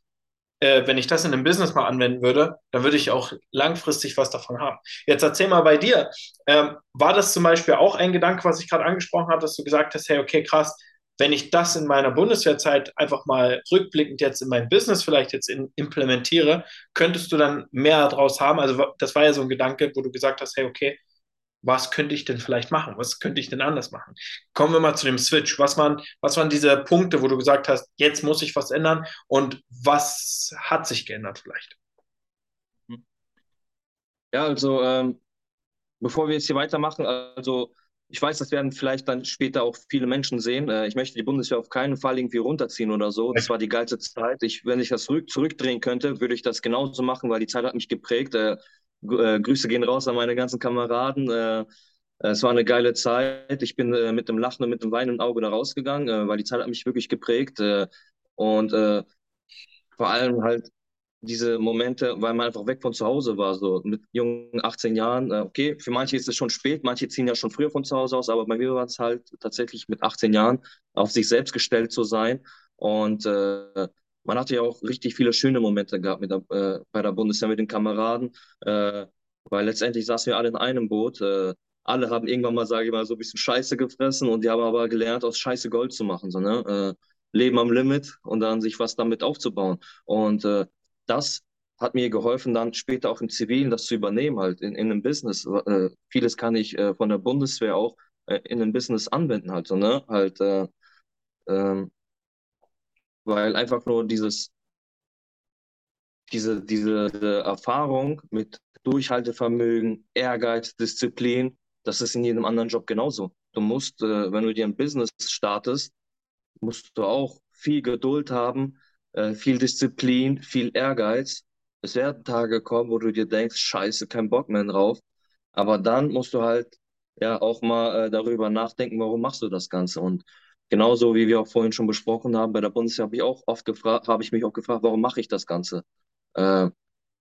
Äh, wenn ich das in einem Business mal anwenden würde, dann würde ich auch langfristig was davon haben. Jetzt erzähl mal bei dir, ähm, war das zum Beispiel auch ein Gedanke, was ich gerade angesprochen habe, dass du gesagt hast, hey, okay, krass, wenn ich das in meiner Bundeswehrzeit einfach mal rückblickend jetzt in mein Business vielleicht jetzt in, implementiere, könntest du dann mehr daraus haben? Also das war ja so ein Gedanke, wo du gesagt hast, hey, okay, was könnte ich denn vielleicht machen? Was könnte ich denn anders machen? Kommen wir mal zu dem Switch. Was waren, was waren diese Punkte, wo du gesagt hast, jetzt muss ich was ändern und was hat sich geändert vielleicht? Ja, also ähm, bevor wir jetzt hier weitermachen, also ich weiß, das werden vielleicht dann später auch viele Menschen sehen. Äh, ich möchte die Bundeswehr auf keinen Fall irgendwie runterziehen oder so. Das war die geilste Zeit. Ich, wenn ich das zurück, zurückdrehen könnte, würde ich das genauso machen, weil die Zeit hat mich geprägt. Äh, äh, Grüße gehen raus an meine ganzen Kameraden. Äh, es war eine geile Zeit. Ich bin äh, mit dem Lachen und mit dem Weinen im Auge da rausgegangen, äh, weil die Zeit hat mich wirklich geprägt. und vor allem halt diese Momente, weil man einfach weg von zu Hause war, so mit jungen 18 Jahren. Äh, okay, für manche ist es schon spät, manche ziehen ja schon früher von zu Hause aus, aber bei mir war es halt tatsächlich mit 18 Jahren auf sich selbst gestellt zu sein und äh, man hatte ja auch richtig viele schöne Momente gehabt mit der, äh, bei der Bundeswehr mit den Kameraden, äh, weil letztendlich saßen wir alle in einem Boot. Äh, alle haben irgendwann mal, sage ich mal, so ein bisschen Scheiße gefressen und die haben aber gelernt, aus Scheiße Gold zu machen. So, ne? Äh, Leben am Limit und dann sich was damit aufzubauen. Und äh, das hat mir geholfen, dann später auch im Zivilen das zu übernehmen, halt in, in einem Business. Äh, vieles kann ich äh, von der Bundeswehr auch äh, in einem Business anwenden, halt so, ne? Halt, äh, ähm, weil einfach nur dieses, diese, diese, diese Erfahrung mit Durchhaltevermögen, Ehrgeiz, Disziplin, das ist in jedem anderen Job genauso. Du musst, äh, wenn du dir ein Business startest, musst du auch viel Geduld haben, äh, viel Disziplin, viel Ehrgeiz. Es werden Tage kommen, wo du dir denkst, scheiße, kein Bock mehr drauf. Aber dann musst du halt ja auch mal äh, darüber nachdenken, warum machst du das Ganze. Und genauso wie wir auch vorhin schon besprochen haben, bei der Bundeswehr habe ich auch oft gefragt, habe ich mich auch gefragt, warum mache ich das Ganze? Äh,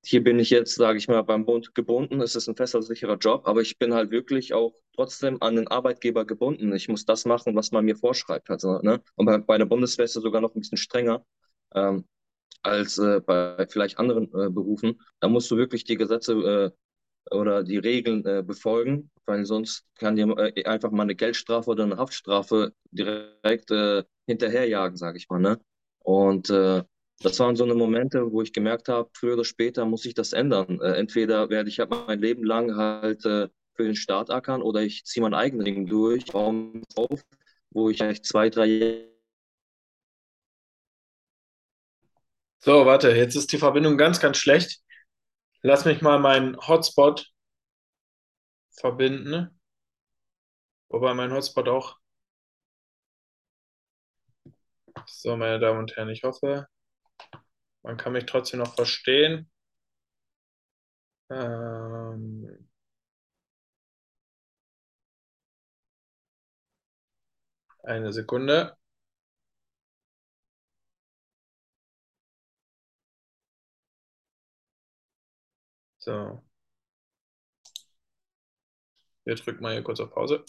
hier bin ich jetzt, sage ich mal, beim Bund gebunden. Es ist ein fester, sicherer Job, aber ich bin halt wirklich auch trotzdem an den Arbeitgeber gebunden. Ich muss das machen, was man mir vorschreibt. Also, ne? Und bei, bei der Bundeswehr ist es sogar noch ein bisschen strenger ähm, als äh, bei vielleicht anderen äh, Berufen. Da musst du wirklich die Gesetze äh, oder die Regeln äh, befolgen, weil sonst kann dir äh, einfach mal eine Geldstrafe oder eine Haftstrafe direkt äh, hinterherjagen, sage ich mal. Ne? Und das waren so eine Momente, wo ich gemerkt habe, früher oder später muss ich das ändern. Entweder werde ich halt mein Leben lang halt für den Staat ackern oder ich ziehe mein eigenes Ding durch, auf, wo ich vielleicht zwei, drei Jahre. So, warte, jetzt ist die Verbindung ganz, ganz schlecht. Lass mich mal meinen Hotspot verbinden. Wobei mein Hotspot auch. So, meine Damen und Herren, ich hoffe, man kann mich trotzdem noch verstehen. Ähm, eine Sekunde. So. Wir drücken mal hier kurz auf Pause.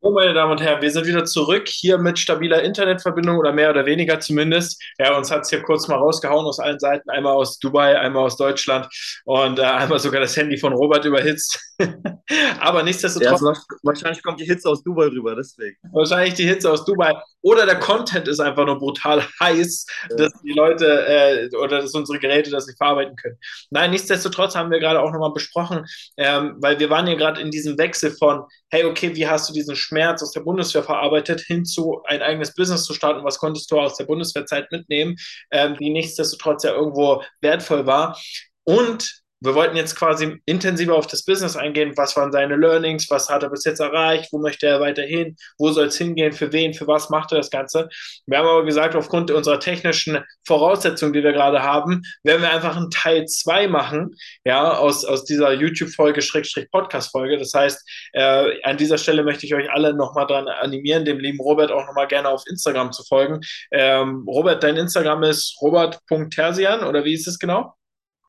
So, meine Damen und Herren, wir sind wieder zurück hier mit stabiler Internetverbindung oder mehr oder weniger zumindest. Ja, uns hat es hier kurz mal rausgehauen aus allen Seiten, einmal aus Dubai, einmal aus Deutschland und äh, einmal sogar das Handy von Robert überhitzt. <laughs> Aber nichtsdestotrotz. Ja, wahrscheinlich kommt die Hitze aus Dubai rüber, deswegen. Wahrscheinlich die Hitze aus Dubai. Oder der Content ist einfach nur brutal <laughs> heiß, ja. dass die Leute äh, oder dass unsere Geräte das nicht verarbeiten können. Nein, nichtsdestotrotz haben wir gerade auch nochmal besprochen, ähm, weil wir waren ja gerade in diesem Wechsel von, hey, okay, wie hast du diesen Schmerz aus der Bundeswehr verarbeitet, hin zu ein eigenes Business zu starten, was konntest du aus der Bundeswehrzeit mitnehmen, ähm, die nichtsdestotrotz ja irgendwo wertvoll war. Und wir wollten jetzt quasi intensiver auf das Business eingehen. Was waren seine Learnings? Was hat er bis jetzt erreicht? Wo möchte er weiterhin? Wo soll es hingehen? Für wen? Für was macht er das Ganze? Wir haben aber gesagt, aufgrund unserer technischen Voraussetzungen, die wir gerade haben, werden wir einfach einen Teil 2 machen, ja, aus, aus dieser YouTube-Folge, Schrägstrich Podcast-Folge. Das heißt, äh, an dieser Stelle möchte ich euch alle nochmal dran animieren, dem lieben Robert auch nochmal gerne auf Instagram zu folgen. Ähm, Robert, dein Instagram ist robert.tersian oder wie ist es genau?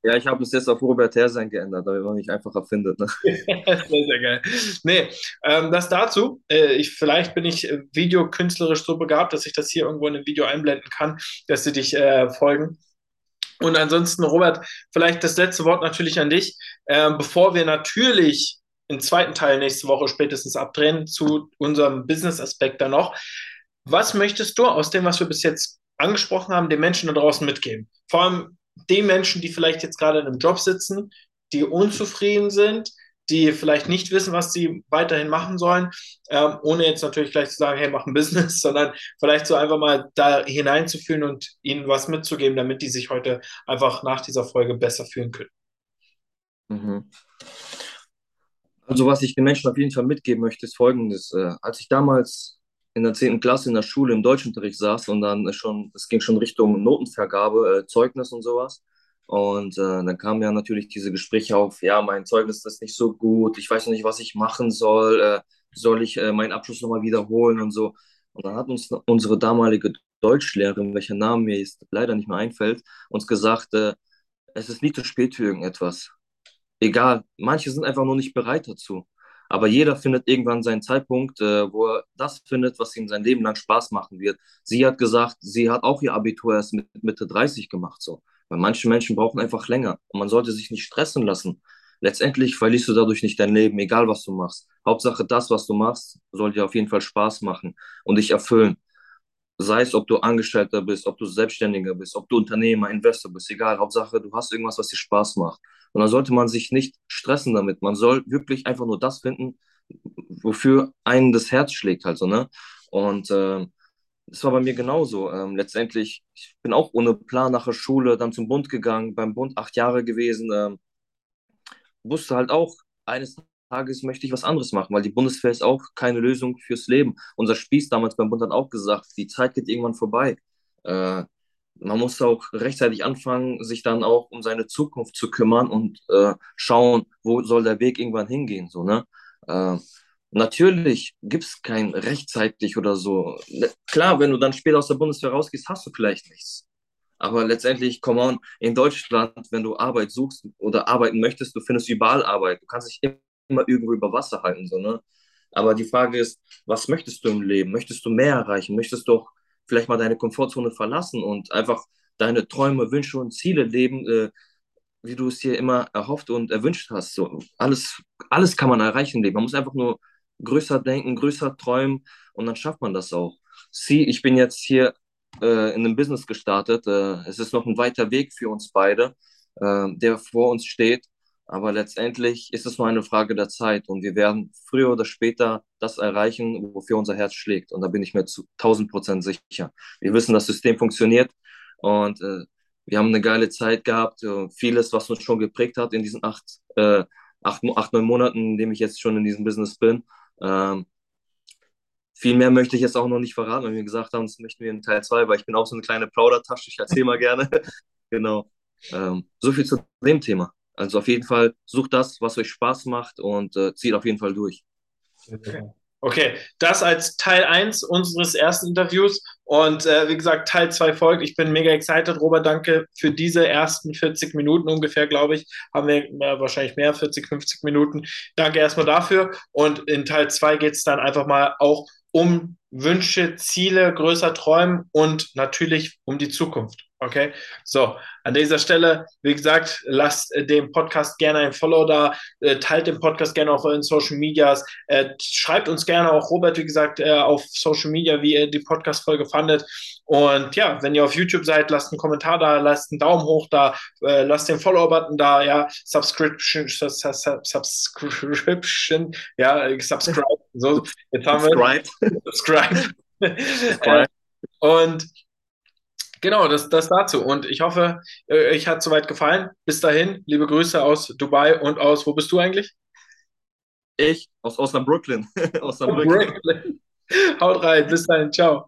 Ja, ich habe es jetzt auf Robert Herrsein geändert, damit man mich einfacher findet. Ne? <laughs> sehr, sehr geil. Nee, ähm, das dazu. Äh, ich, vielleicht bin ich äh, videokünstlerisch so begabt, dass ich das hier irgendwo in einem Video einblenden kann, dass sie dich äh, folgen. Und ansonsten, Robert, vielleicht das letzte Wort natürlich an dich. Ähm, bevor wir natürlich im zweiten Teil nächste Woche spätestens abdrehen zu unserem Business-Aspekt dann noch. Was möchtest du aus dem, was wir bis jetzt angesprochen haben, den Menschen da draußen mitgeben? Vor allem den Menschen, die vielleicht jetzt gerade in einem Job sitzen, die unzufrieden sind, die vielleicht nicht wissen, was sie weiterhin machen sollen, ähm, ohne jetzt natürlich gleich zu sagen, hey, mach ein Business, <laughs> sondern vielleicht so einfach mal da hineinzufühlen und ihnen was mitzugeben, damit die sich heute einfach nach dieser Folge besser fühlen können. Mhm. Also was ich den Menschen auf jeden Fall mitgeben möchte, ist folgendes. Äh, als ich damals in der 10. Klasse in der Schule im Deutschunterricht saß und dann schon, es ging schon Richtung Notenvergabe, äh, Zeugnis und sowas. Und äh, dann kamen ja natürlich diese Gespräche auf, ja, mein Zeugnis ist nicht so gut, ich weiß noch nicht, was ich machen soll, äh, soll ich äh, meinen Abschluss nochmal wiederholen und so. Und dann hat uns unsere damalige Deutschlehrerin, welcher Name mir jetzt leider nicht mehr einfällt, uns gesagt, äh, es ist nie zu spät für irgendetwas. Egal, manche sind einfach nur nicht bereit dazu. Aber jeder findet irgendwann seinen Zeitpunkt, äh, wo er das findet, was ihm sein Leben lang Spaß machen wird. Sie hat gesagt, sie hat auch ihr Abitur erst mit Mitte 30 gemacht, so. Weil manche Menschen brauchen einfach länger und man sollte sich nicht stressen lassen. Letztendlich verlierst du dadurch nicht dein Leben, egal was du machst. Hauptsache, das, was du machst, soll dir auf jeden Fall Spaß machen und dich erfüllen. Sei es, ob du Angestellter bist, ob du Selbstständiger bist, ob du Unternehmer, Investor bist, egal. Hauptsache, du hast irgendwas, was dir Spaß macht. Und dann sollte man sich nicht stressen damit. Man soll wirklich einfach nur das finden, wofür einen das Herz schlägt, halt ne? Und äh, das war bei mir genauso. Ähm, letztendlich, ich bin auch ohne Plan nach der Schule dann zum Bund gegangen, beim Bund acht Jahre gewesen. Ähm, wusste halt auch, eines Tages möchte ich was anderes machen, weil die Bundeswehr ist auch keine Lösung fürs Leben. Unser Spieß damals beim Bund hat auch gesagt, die Zeit geht irgendwann vorbei. Äh, man muss auch rechtzeitig anfangen, sich dann auch um seine Zukunft zu kümmern und äh, schauen, wo soll der Weg irgendwann hingehen. So, ne? Äh, natürlich gibt es kein rechtzeitig oder so. Klar, wenn du dann später aus der Bundeswehr rausgehst, hast du vielleicht nichts. Aber letztendlich, come on, in Deutschland, wenn du Arbeit suchst oder arbeiten möchtest, du findest überall Arbeit. Du kannst dich immer irgendwo über Wasser halten. So, ne? Aber die Frage ist, was möchtest du im Leben? Möchtest du mehr erreichen? Möchtest du auch vielleicht mal deine Komfortzone verlassen und einfach deine Träume, Wünsche und Ziele leben, äh, wie du es dir immer erhofft und erwünscht hast? So, alles, alles kann man erreichen im Leben. Man muss einfach nur größer denken, größer träumen und dann schafft man das auch. Sieh, ich bin jetzt hier äh, in einem Business gestartet. Äh, es ist noch ein weiter Weg für uns beide, äh, der vor uns steht. Aber letztendlich ist es nur eine Frage der Zeit und wir werden früher oder später das erreichen, wofür unser Herz schlägt. Und da bin ich mir zu 1000 Prozent sicher. Wir wissen, das System funktioniert und äh, wir haben eine geile Zeit gehabt. Äh, vieles, was uns schon geprägt hat in diesen acht, äh, acht, acht, neun Monaten, in dem ich jetzt schon in diesem Business bin. Ähm, viel mehr möchte ich jetzt auch noch nicht verraten, weil wir gesagt haben, das möchten wir in Teil 2, weil ich bin auch so eine kleine Plaudertasche, ich erzähle mal gerne. <laughs> genau. Ähm, so viel zu dem Thema. Also auf jeden Fall sucht das, was euch Spaß macht und äh, zieht auf jeden Fall durch. Okay, das als Teil 1 unseres ersten Interviews. Und äh, wie gesagt, Teil 2 folgt. Ich bin mega excited. Robert, danke für diese ersten 40 Minuten ungefähr, glaube ich. Haben wir äh, wahrscheinlich mehr, 40, 50 Minuten. Danke erstmal dafür. Und in Teil 2 geht es dann einfach mal auch um Wünsche, Ziele, größer träumen und natürlich um die Zukunft. Okay, so an dieser Stelle, wie gesagt, lasst äh, dem Podcast gerne ein Follow da, äh, teilt den Podcast gerne auch in Social Medias, äh, schreibt uns gerne auch Robert, wie gesagt, äh, auf Social Media, wie ihr die Podcast-Folge fandet. Und ja, wenn ihr auf YouTube seid, lasst einen Kommentar da, lasst einen Daumen hoch da, lasst den Follow-Button da, ja, Subscription, Subscription, ja, subscribe. So, jetzt haben wir subscribe. <laughs> subscribe. <laughs> Und Genau, das, das dazu. Und ich hoffe, äh, euch hat soweit gefallen. Bis dahin, liebe Grüße aus Dubai und aus, wo bist du eigentlich? Ich, aus Osnabrücken. <laughs> Brooklyn. Haut rein, bis dahin, ciao.